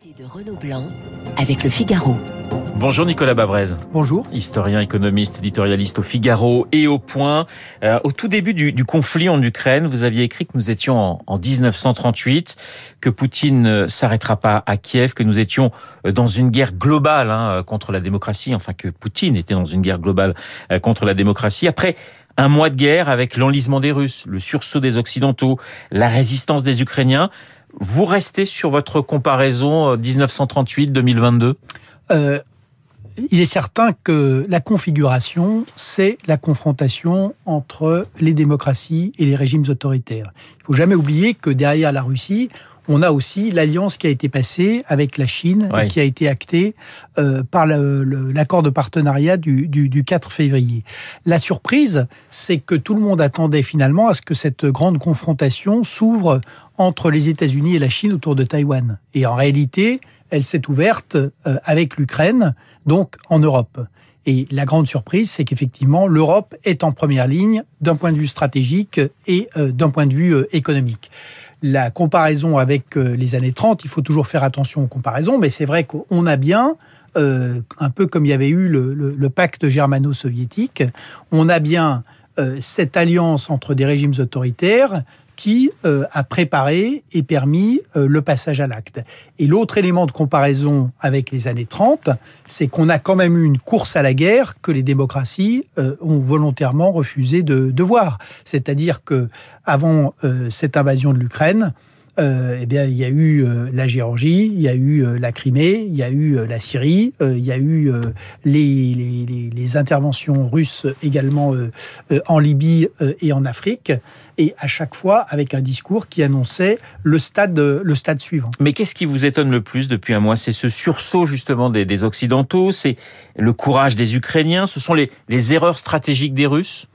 de Renaud Blanc avec le Figaro. Bonjour Nicolas Bavrez. Bonjour. Historien, économiste, éditorialiste au Figaro et au Point. Euh, au tout début du, du, conflit en Ukraine, vous aviez écrit que nous étions en, en 1938, que Poutine ne s'arrêtera pas à Kiev, que nous étions dans une guerre globale hein, contre la démocratie, enfin que Poutine était dans une guerre globale euh, contre la démocratie. Après un mois de guerre avec l'enlisement des Russes, le sursaut des Occidentaux, la résistance des Ukrainiens, vous restez sur votre comparaison 1938-2022 euh, il est certain que la configuration, c'est la confrontation entre les démocraties et les régimes autoritaires. Il faut jamais oublier que derrière la Russie, on a aussi l'alliance qui a été passée avec la Chine et qui a été actée euh, par l'accord de partenariat du, du- du 4 février. La surprise, c'est que tout le monde attendait finalement à ce que cette grande confrontation s'ouvre entre les États-Unis et la Chine autour de Taïwan. Et en réalité, elle s'est ouverte euh, avec l'Ukraine, donc en Europe. Et la grande surprise, c'est qu'effectivement, l'Europe est en première ligne d'un point de vue stratégique et euh, d'un point de vue économique. La comparaison avec euh, les années 30, il faut toujours faire attention aux comparaisons, mais c'est vrai qu'on a bien, euh, un peu comme il y avait eu le, pacte germano-soviétique, on a bien euh, cette alliance entre des régimes autoritaires qui euh, a préparé et permis euh, le passage à l'acte. Et l'autre élément de comparaison avec les années 30, c'est qu'on a quand même eu une course à la guerre que les démocraties euh, ont volontairement refusé de, de voir. C'est-à-dire que avant cette invasion de l'Ukraine, euh, eh bien, il y a eu euh, la Géorgie, il y a eu euh, la Crimée, il y a eu la Syrie, il y a eu les, interventions russes également en Libye et en Afrique, et à chaque fois avec un discours qui annonçait le stade, le stade suivant. Mais qu'est-ce qui vous étonne le plus depuis un mois? C'est ce sursaut justement des, Occidentaux, c'est le courage des Ukrainiens, ce sont les erreurs stratégiques des Russes?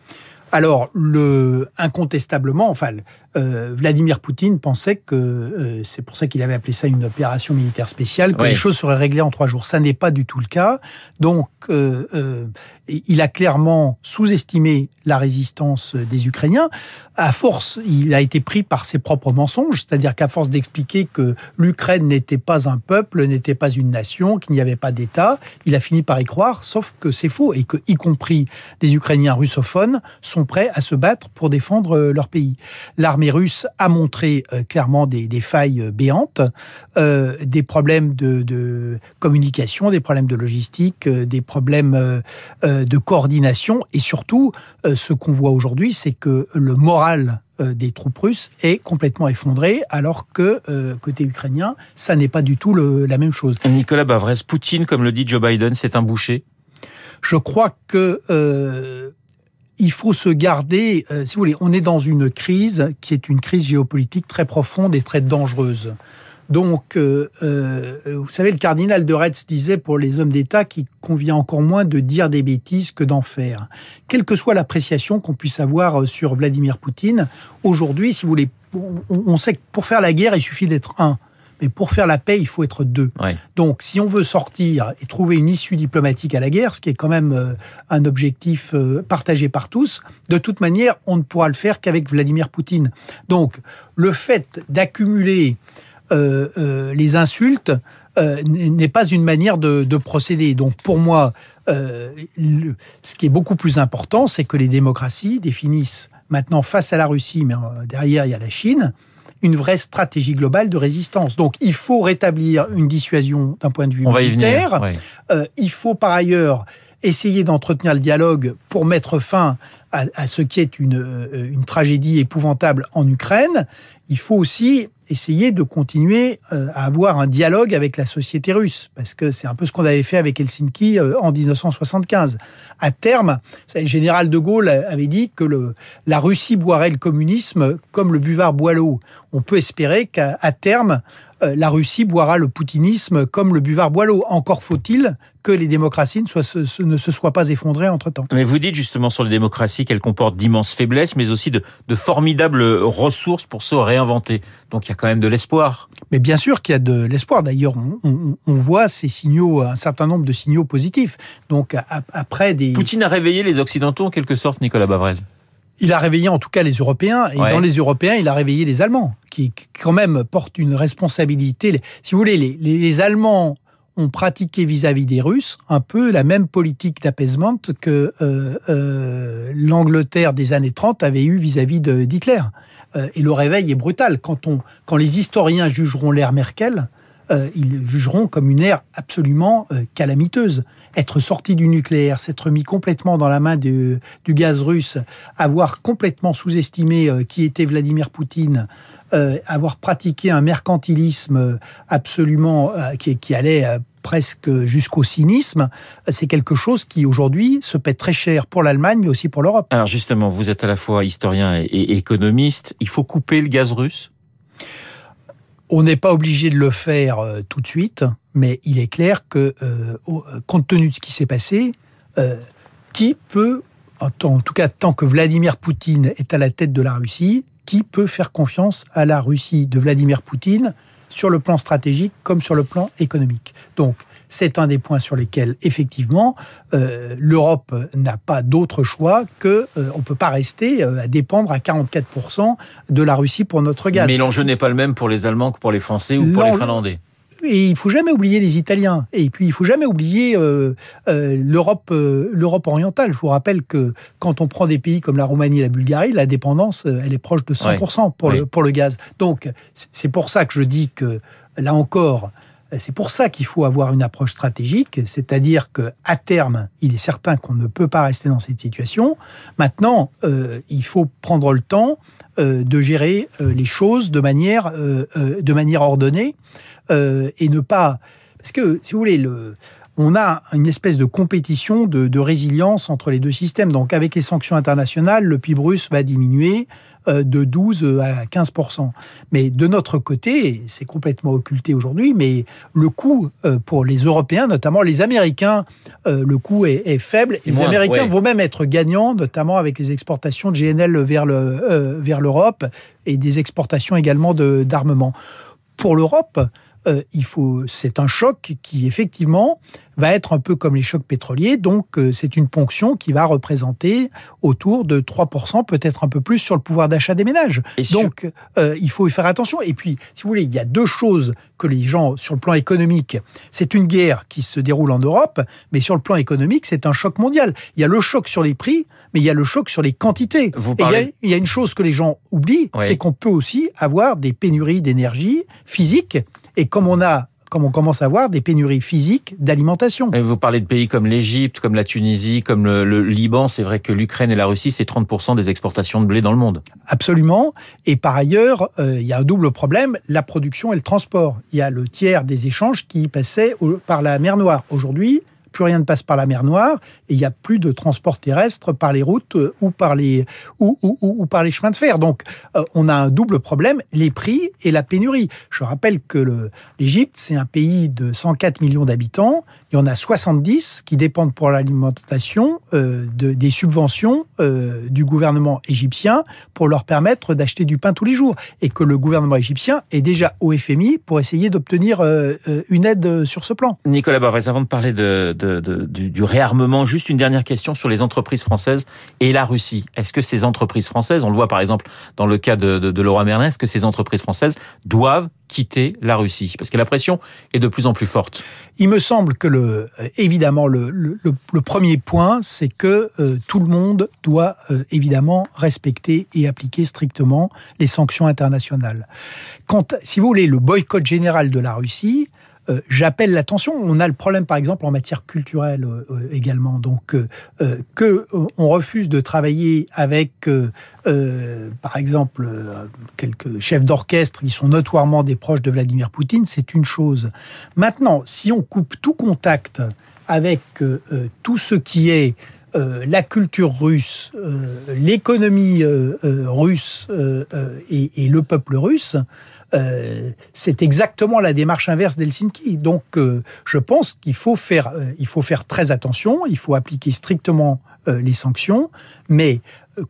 Alors, le, incontestablement, enfin, euh, Vladimir Poutine pensait que euh, c'est pour ça qu'il avait appelé ça une opération militaire spéciale, que Oui. les choses seraient réglées en trois jours. Ça n'est pas du tout le cas. Donc, euh, il a clairement sous-estimé la résistance des Ukrainiens. À force, il a été pris par ses propres mensonges, c'est-à-dire qu'à force d'expliquer que l'Ukraine n'était pas un peuple, n'était pas une nation, qu'il n'y avait pas d'État, il a fini par y croire, sauf que c'est faux et que, y compris des Ukrainiens russophones, sont prêts à se battre pour défendre euh, leur pays. L'armée russe a montré euh, clairement des, des failles euh, béantes, euh, des problèmes de, de communication, des problèmes de logistique, des problèmes de coordination et surtout, ce qu'on voit aujourd'hui, c'est que le moral des troupes russes est complètement effondré, alors que euh, côté ukrainien, ça n'est pas du tout le- la même chose. Nicolas Bavrez, Poutine, comme le dit Joe Biden, c'est un boucher? Je crois que euh, il faut se garder, euh, si vous voulez, on est dans une crise qui est une crise géopolitique très profonde et très dangereuse. Donc, euh, euh, vous savez, le cardinal de Retz disait pour les hommes d'État qu'il convient encore moins de dire des bêtises que d'en faire. Quelle que soit l'appréciation qu'on puisse avoir sur Vladimir Poutine, aujourd'hui, si vous voulez, on sait que pour faire la guerre, il suffit d'être un. Mais pour faire la paix, il faut être deux. Ouais. Donc, si on veut sortir et trouver une issue diplomatique à la guerre, ce qui est quand même euh, un objectif euh, partagé par tous, de toute manière, on ne pourra le faire qu'avec Vladimir Poutine. Donc, le fait d'accumuler euh, euh, les insultes euh, n'est pas une manière de, de procéder. Donc, pour moi, le- ce qui est beaucoup plus important, c'est que les démocraties définissent maintenant face à la Russie, mais derrière il y a la Chine, une vraie stratégie globale de résistance. Donc, il faut rétablir une dissuasion d'un point de vue On va y militaire. venir. Euh, il faut par ailleurs essayer d'entretenir le dialogue pour mettre fin à, à ce qui est une, euh, une tragédie épouvantable en Ukraine. Il faut aussi essayer de continuer euh, à avoir un dialogue avec la société russe, parce que c'est un peu ce qu'on avait fait avec Helsinki euh, en 1975. À terme, le général de Gaulle avait dit que le, la Russie boirait le communisme comme le buvard boit l'eau. On peut espérer qu'à terme, la Russie boira le poutinisme comme le buvard boit l'eau. Encore faut-il que les démocraties ne, soient- se- se- ne se soient pas effondrées entre-temps. Mais vous dites justement sur les démocraties qu'elles comportent d'immenses faiblesses, mais aussi de, de formidables ressources pour se réinventer. Donc il y a quand même de l'espoir. Mais bien sûr qu'il y a de l'espoir. D'ailleurs, on, on- on voit ces signaux, un certain nombre de signaux positifs. Donc, après des... Poutine a réveillé les Occidentaux en quelque sorte, Nicolas Bavrez. Il a réveillé en tout cas les Européens, et Ouais. dans les Européens, il a réveillé les Allemands, qui quand même porte une responsabilité. Si vous voulez, les, les Allemands ont pratiqué vis-à-vis des Russes un peu la même politique d'apaisement que euh, euh, l'Angleterre des années 30 avait eu vis-à-vis d'Hitler. Euh, et le réveil est brutal. Quand, on, quand les historiens jugeront l'ère Merkel, euh, ils jugeront comme une ère absolument euh, calamiteuse. Être sorti du nucléaire, s'être mis complètement dans la main du, gaz russe, avoir complètement sous-estimé euh, qui était Vladimir Poutine, avoir pratiqué un mercantilisme absolument qui, qui, allait presque jusqu'au cynisme, c'est quelque chose qui aujourd'hui se paie très cher pour l'Allemagne, mais aussi pour l'Europe. Alors justement, vous êtes à la fois historien et économiste. Il faut couper le gaz russe? On n'est pas obligé de le faire euh, tout de suite, mais il est clair que, euh, euh, compte tenu de ce qui s'est passé, qui peut, en, tout cas tant que Vladimir Poutine est à la tête de la Russie, qui peut faire confiance à la Russie de Vladimir Poutine sur le plan stratégique comme sur le plan économique? C'est un des points sur lesquels, effectivement, euh, l'Europe n'a pas d'autre choix que euh, on peut pas rester euh, à dépendre à 44% de la Russie pour notre gaz. Mais l'enjeu n'est pas le même pour les Allemands que pour les Français ou pour les Finlandais. Et il faut jamais oublier les Italiens. Et puis il faut jamais oublier l'Europe, l'Europe orientale. Je vous rappelle que quand on prend des pays comme la Roumanie et la Bulgarie, la dépendance, elle est proche de 100% pour, le, pour le gaz. Donc c'est pour ça que je dis que là encore, c'est pour ça qu'il faut avoir une approche stratégique, c'est-à-dire que à terme, il est certain qu'on ne peut pas rester dans cette situation. Maintenant, euh, il faut prendre le temps euh, de gérer euh, les choses de manière, de manière ordonnée et ne pas parce que si vous voulez le on a une espèce de compétition de, de, résilience entre les deux systèmes. Donc, avec les sanctions internationales, le PIB russe va diminuer. Euh, de 12 à 15 Mais de notre côté, c'est complètement occulté aujourd'hui, mais le coût euh, pour les Européens, notamment les Américains, euh, le coût est, faible. les Américains vont même être gagnants, notamment avec les exportations de GNL vers le vers l'Europe et des exportations également d'armement. Pour l'Europe, euh, il faut, c'est un choc qui effectivement va être un peu comme les chocs pétroliers. Donc, euh, c'est une ponction qui va représenter autour de 3%, peut-être un peu plus sur le pouvoir d'achat des ménages. donc, euh, il faut y faire attention. Et puis, si vous voulez, il y a deux choses que les gens, sur le plan économique, c'est une guerre qui se déroule en Europe, mais sur le plan économique, c'est un choc mondial. Il y a le choc sur les prix, mais il y a le choc sur les quantités. Vous il, y a, une chose que les gens oublient, c'est qu'on peut aussi avoir des pénuries d'énergie physique et comme on a comme on commence à voir des pénuries physiques d'alimentation. Vous parlez de pays comme l'Égypte, comme la Tunisie, comme le, Liban. C'est vrai que l'Ukraine et la Russie, c'est 30% des exportations de blé dans le monde. Absolument. Et par ailleurs, euh, il y a un double problème, la production et le transport. Il y a le tiers des échanges qui passaient par la mer Noire. Aujourd'hui, plus rien ne passe par la mer Noire et il n'y a plus de transport terrestre par les routes euh, ou par les, chemins de fer. Donc, euh, on a un double problème, les prix et la pénurie. Je rappelle que l'Égypte, c'est un pays de 104 millions d'habitants. Il y en a 70 qui dépendent pour l'alimentation euh, de, des subventions du gouvernement égyptien pour leur permettre d'acheter du pain tous les jours. Et que le gouvernement égyptien est déjà au FMI pour essayer d'obtenir une aide sur ce plan. Nicolas Barrez, avant de parler du, réarmement. Juste une dernière question sur les entreprises françaises et la Russie. Est-ce que ces entreprises françaises, on le voit par exemple dans le cas de, de, Laura Merlin, est-ce que ces entreprises françaises doivent quitter la Russie Parce que la pression est de plus en plus forte. Il me semble que le, évidemment le, le, premier point, c'est que euh, tout le monde doit euh, évidemment respecter et appliquer strictement les sanctions internationales. Si vous voulez, le boycott général de la Russie, euh, j'appelle l'attention. On a le problème, par exemple, en matière culturelle euh, euh, également. Donc, que on refuse de travailler avec, par exemple, quelques chefs d'orchestre qui sont notoirement des proches de Vladimir Poutine, c'est une chose. Maintenant, si on coupe tout contact avec tout ce qui est la culture russe, l'économie russe et, le peuple russe, euh, c'est exactement la démarche inverse d'Helsinki. Donc, euh, je pense qu'il faut euh, faut faire très attention. Il faut appliquer strictement les sanctions, mais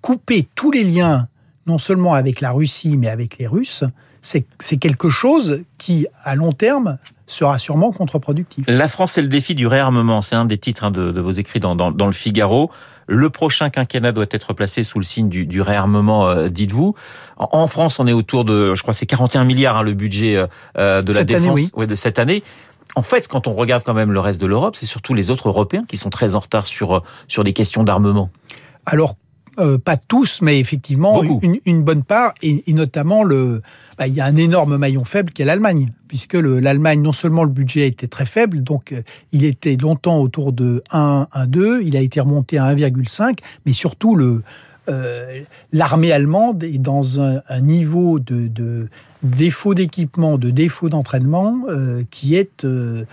couper tous les liens, non seulement avec la Russie, mais avec les Russes, c'est quelque chose qui, à long terme, sera sûrement contre-productif. La France, c'est le défi du réarmement. C'est un des titres hein, de, vos écrits dans, le Figaro. Le prochain quinquennat doit être placé sous le signe du, réarmement, euh, dites-vous. En, France, on est autour de, je crois, c'est 41 milliards hein, le budget euh, euh, de la défense de cette année. En fait, quand on regarde quand même le reste de l'Europe, c'est surtout les autres Européens qui sont très en retard sur sur des questions d'armement. Alors euh, pas tous, mais effectivement une, bonne part, et, notamment le, bah, il y a un énorme maillon faible qui est l'Allemagne, puisque l'Allemagne non seulement le budget était très faible, donc euh, il était longtemps autour de 1, 1, 2, il a été remonté à 1,5, mais surtout le euh, l'armée allemande est dans un, niveau de, de défaut d'équipement, de défaut d'entraînement euh, qui est euh,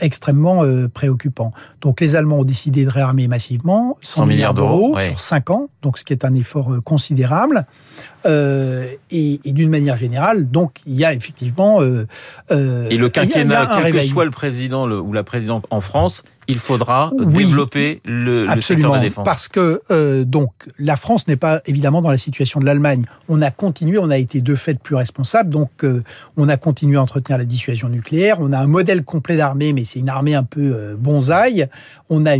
extrêmement préoccupant. Donc les Allemands ont décidé de réarmer massivement 100, milliards d'euros sur 5 ans, donc ce qui est un effort considérable. et, d'une manière générale, donc il y a effectivement... et le quinquennat, quel que soit le président ou la présidente en France, il faudra développer le, secteur de la défense. Parce que euh, donc la France n'est pas évidemment dans la situation de l'Allemagne. On a continué, on a été de fait plus responsable, donc euh, on a continué à entretenir la dissuasion nucléaire. On a un modèle complet d'armée, mais c'est une armée un peu euh, bonsaï. On a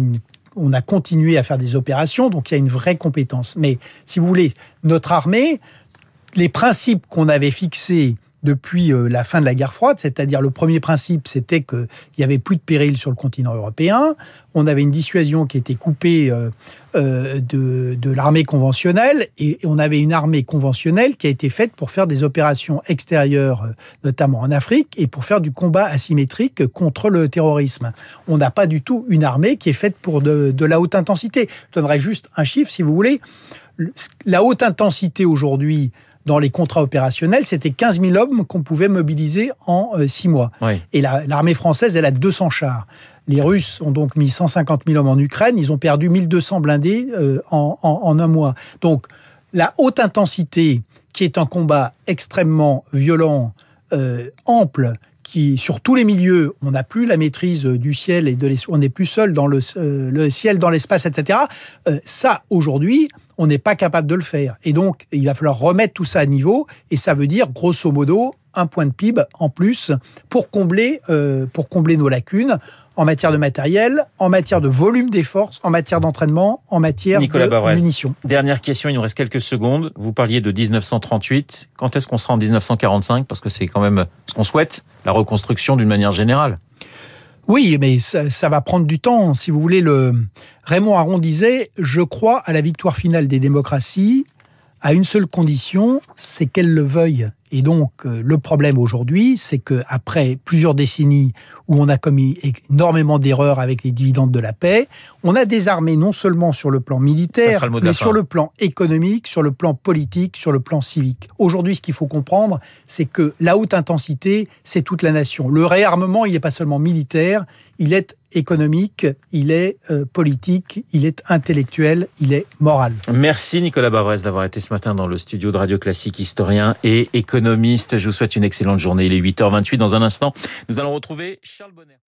on a continué à faire des opérations, donc il y a une vraie compétence. Mais si vous voulez, notre armée, les principes qu'on avait fixés depuis euh, la fin de la guerre froide, c'est-à-dire le premier principe, c'était qu'il n'y avait plus de péril sur le continent européen, on avait une dissuasion qui était coupée euh, euh, de, de l'armée conventionnelle, et on avait une armée conventionnelle qui a été faite pour faire des opérations extérieures, notamment en Afrique, et pour faire du combat asymétrique contre le terrorisme. On n'a pas du tout une armée qui est faite pour de, de la haute intensité. Je donnerai juste un chiffre, si vous voulez. La haute intensité aujourd'hui, dans les contrats opérationnels, c'était 15 000 hommes qu'on pouvait mobiliser en 6 euh, mois. Et l'armée française, elle a 200 chars. Les Russes ont donc mis 150 000 hommes en Ukraine, ils ont perdu 1200 blindés euh, en, un mois. Donc la haute intensité, qui est un combat extrêmement violent, euh, ample, sur tous les milieux, on n'a plus la maîtrise du ciel et de on n'est plus seul dans le, le ciel, dans l'espace, etc. ça, aujourd'hui, on n'est pas capable de le faire. Et donc, il va falloir remettre tout ça à niveau, et ça veut dire, grosso modo, un point de PIB en plus pour combler, euh, pour combler nos lacunes en matière de matériel, en matière de volume des forces, en matière d'entraînement, en matière de munitions. Dernière question, il nous reste quelques secondes. Vous parliez de 1938. Quand est-ce qu'on sera en 1945 Parce que c'est quand même ce qu'on souhaite, la reconstruction d'une manière générale. Oui, mais ça, va prendre du temps. Si vous voulez, le Raymond Aron disait Je crois à la victoire finale des démocraties à une seule condition, c'est qu'elles le veuillent. Et donc, euh, le problème aujourd'hui, c'est que après plusieurs décennies où on a commis énormément d'erreurs avec les dividendes de la paix, on a désarmé non seulement sur le plan militaire, mais sur le plan économique, sur le plan politique, sur le plan civique. Aujourd'hui, ce qu'il faut comprendre, c'est que la haute intensité, c'est toute la nation. Le réarmement, il n'est pas seulement militaire, il est économique, il est euh, politique, il est intellectuel, il est moral. Merci Nicolas Bavrez d'avoir été ce matin dans le studio de Radio Classique, historien et Je vous souhaite une excellente journée. Il est 8h28. Dans un instant, nous allons retrouver Charles Bonner.